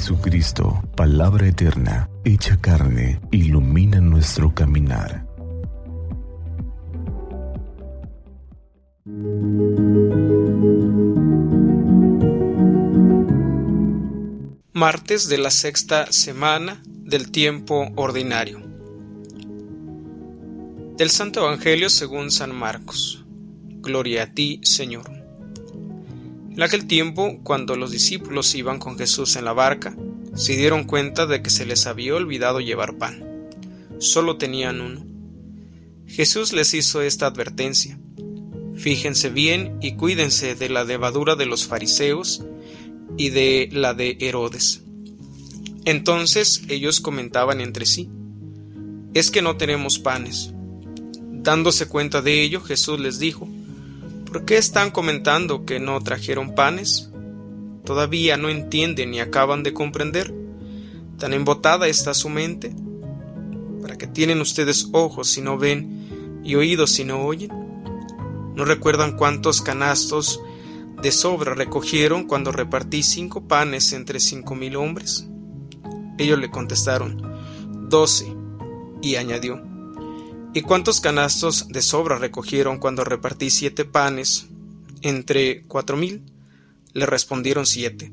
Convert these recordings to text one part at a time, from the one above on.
Jesucristo, palabra eterna, hecha carne, ilumina nuestro caminar. Martes de la sexta semana del tiempo ordinario. Del Santo Evangelio según San Marcos. Gloria a ti, Señor. En aquel tiempo, cuando los discípulos iban con Jesús en la barca, se dieron cuenta de que se les había olvidado llevar pan. Solo tenían uno. Jesús les hizo esta advertencia. Fíjense bien y cuídense de la levadura de los fariseos y de la de Herodes. Entonces ellos comentaban entre sí, es que no tenemos panes. Dándose cuenta de ello, Jesús les dijo, ¿Por qué están comentando que no trajeron panes? ¿Todavía no entienden ni acaban de comprender? ¿Tan embotada está su mente? ¿Para qué tienen ustedes ojos si no ven y oídos si no oyen? ¿No recuerdan cuántos canastos de sobra recogieron cuando repartí cinco panes entre cinco mil hombres? Ellos le contestaron, doce, y añadió, ¿Y cuántos canastos de sobra recogieron cuando repartí siete panes entre cuatro mil? Le respondieron siete.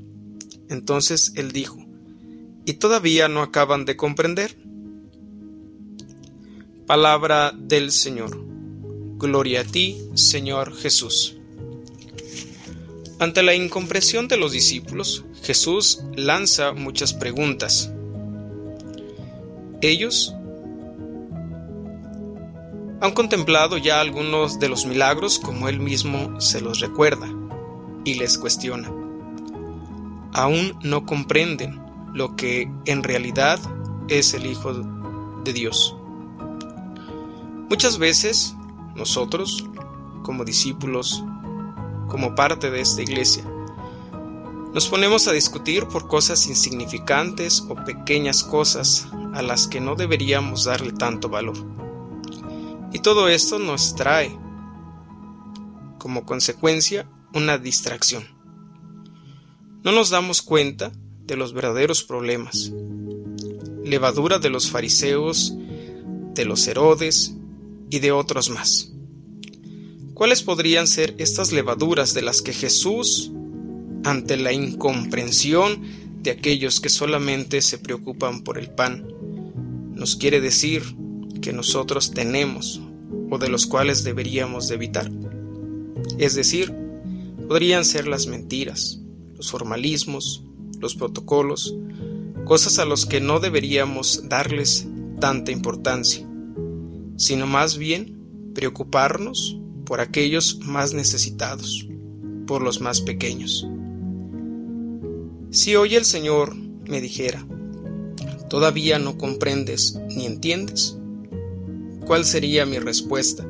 Entonces él dijo, ¿Y todavía no acaban de comprender? Palabra del Señor. Gloria a ti, Señor Jesús. Ante la incomprensión de los discípulos, Jesús lanza muchas preguntas. Ellos han contemplado ya algunos de los milagros como él mismo se los recuerda y les cuestiona. Aún no comprenden lo que en realidad es el Hijo de Dios. Muchas veces nosotros, como discípulos, como parte de esta iglesia, nos ponemos a discutir por cosas insignificantes o pequeñas cosas a las que no deberíamos darle tanto valor. Y todo esto nos trae, como consecuencia, una distracción. No nos damos cuenta de los verdaderos problemas. Levadura de los fariseos, de los Herodes y de otros más. ¿Cuáles podrían ser estas levaduras de las que Jesús, ante la incomprensión de aquellos que solamente se preocupan por el pan, nos quiere decir que nosotros tenemos o de los cuales deberíamos de evitar. Es decir, podrían ser las mentiras, los formalismos, los protocolos, cosas a los que no deberíamos darles tanta importancia, sino más bien preocuparnos por aquellos más necesitados, por los más pequeños. Si hoy el Señor me dijera, ¿todavía no comprendes ni entiendes? ¿Cuál sería mi respuesta?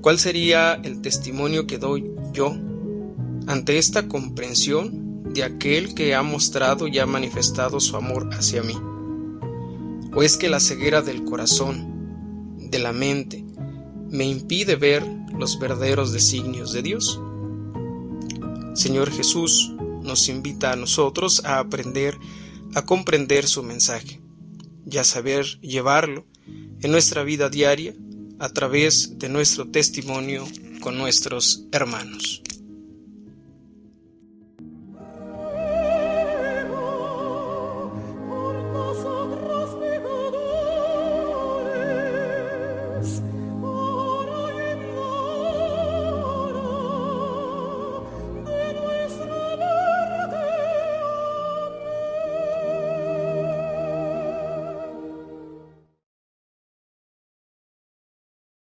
¿Cuál sería el testimonio que doy yo ante esta comprensión de aquel que ha mostrado y ha manifestado su amor hacia mí? ¿O es que la ceguera del corazón, de la mente, me impide ver los verdaderos designios de Dios? Señor Jesús nos invita a nosotros a aprender a comprender su mensaje y a saber llevarlo en nuestra vida diaria a través de nuestro testimonio con nuestros hermanos.